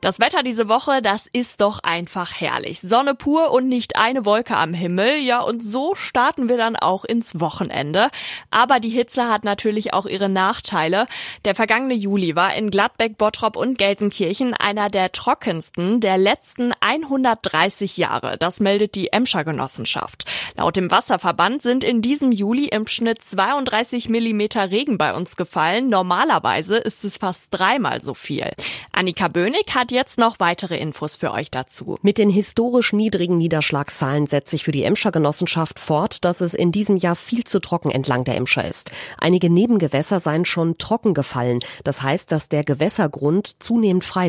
Das Wetter diese Woche, das ist doch einfach herrlich. Sonne pur und nicht eine Wolke am Himmel. Ja, und so starten wir dann auch ins Wochenende. Aber die Hitze hat natürlich auch ihre Nachteile. Der vergangene Juli war in Gladbeck, Bottrop und Gelsenkirchen einer der trockensten der letzten 130 Jahre. Das meldet die Emscher Genossenschaft. Laut dem Wasserverband sind in diesem Juli im Schnitt 32 Millimeter Regen bei uns gefallen. Normalerweise ist es fast dreimal so viel. Annika Böhnig hat jetzt noch weitere Infos für euch dazu. Mit den historisch niedrigen Niederschlagszahlen setzt sich für die Emscher Genossenschaft fort, dass es in diesem Jahr viel zu trocken entlang der Emscher ist. Einige Nebengewässer seien schon trocken gefallen. Das heißt, dass der Gewässergrund zunehmend frei.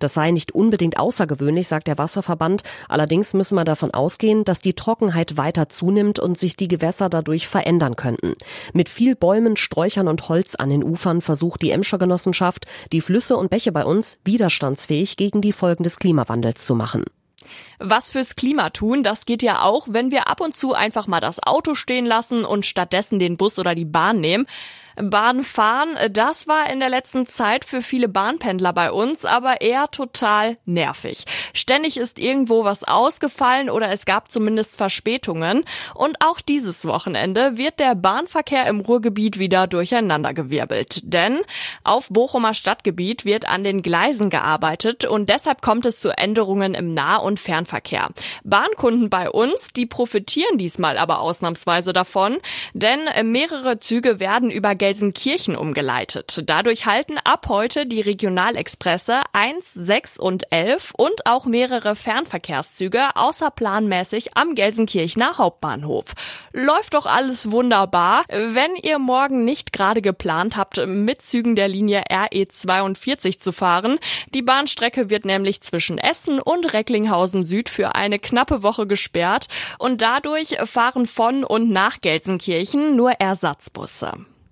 Das sei nicht unbedingt außergewöhnlich, sagt der Wasserverband. Allerdings müssen wir davon ausgehen, dass die Trockenheit weiter zunimmt und sich die Gewässer dadurch verändern könnten. Mit viel Bäumen, Sträuchern und Holz an den Ufern versucht die Emscher Genossenschaft, die Flüsse und Bäche bei uns widerstandsfähig gegen die Folgen des Klimawandels zu machen. Was fürs Klima tun, das geht ja auch, wenn wir ab und zu einfach mal das Auto stehen lassen und stattdessen den Bus oder die Bahn nehmen. Bahn fahren, das war in der letzten Zeit für viele Bahnpendler bei uns aber eher total nervig. Ständig ist irgendwo was ausgefallen oder es gab zumindest Verspätungen. Und auch dieses Wochenende wird der Bahnverkehr im Ruhrgebiet wieder durcheinandergewirbelt. Denn auf Bochumer Stadtgebiet wird an den Gleisen gearbeitet und deshalb kommt es zu Änderungen im Nah- und Fernverkehr. Bahnkunden bei uns, die profitieren diesmal aber ausnahmsweise davon, denn mehrere Züge werden über Gelsenkirchen umgeleitet. Dadurch halten ab heute die Regionalexpresse 1, 6 und 11 und auch mehrere Fernverkehrszüge außerplanmäßig am Gelsenkirchener Hauptbahnhof. Läuft doch alles wunderbar. Wenn ihr morgen nicht gerade geplant habt, mit Zügen der Linie RE42 zu fahren, die Bahnstrecke wird nämlich zwischen Essen und Recklinghausen Süd für eine knappe Woche gesperrt und dadurch fahren von und nach Gelsenkirchen nur Ersatzbusse.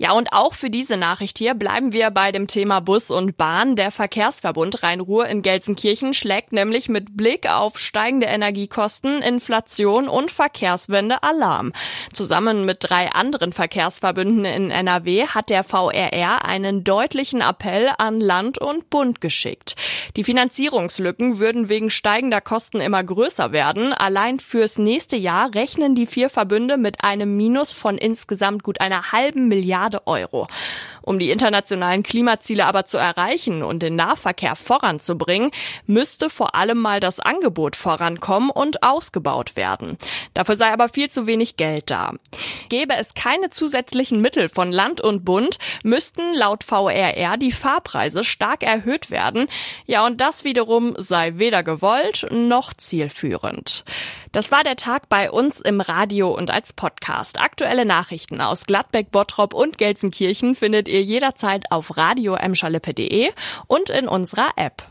Ja, und auch für diese Nachricht hier bleiben wir bei dem Thema Bus und Bahn. Der Verkehrsverbund Rhein-Ruhr in Gelsenkirchen schlägt nämlich mit Blick auf steigende Energiekosten, Inflation und Verkehrswende Alarm. Zusammen mit drei anderen Verkehrsverbünden in NRW hat der VRR einen deutlichen Appell an Land und Bund geschickt. Die Finanzierungslücken würden wegen steigender Kosten immer größer werden. Allein fürs nächste Jahr rechnen die vier Verbünde mit einem Minus von insgesamt gut einer halben Milliarde Milliarde Euro. Um die internationalen Klimaziele aber zu erreichen und den Nahverkehr voranzubringen, müsste vor allem mal das Angebot vorankommen und ausgebaut werden. Dafür sei aber viel zu wenig Geld da. Gäbe es keine zusätzlichen Mittel von Land und Bund, müssten laut VRR die Fahrpreise stark erhöht werden. Ja, und das wiederum sei weder gewollt noch zielführend. Das war der Tag bei uns im Radio und als Podcast. Aktuelle Nachrichten aus Gladbeck, Bottrop und Gelsenkirchen findet ihr jederzeit auf radio und in unserer App.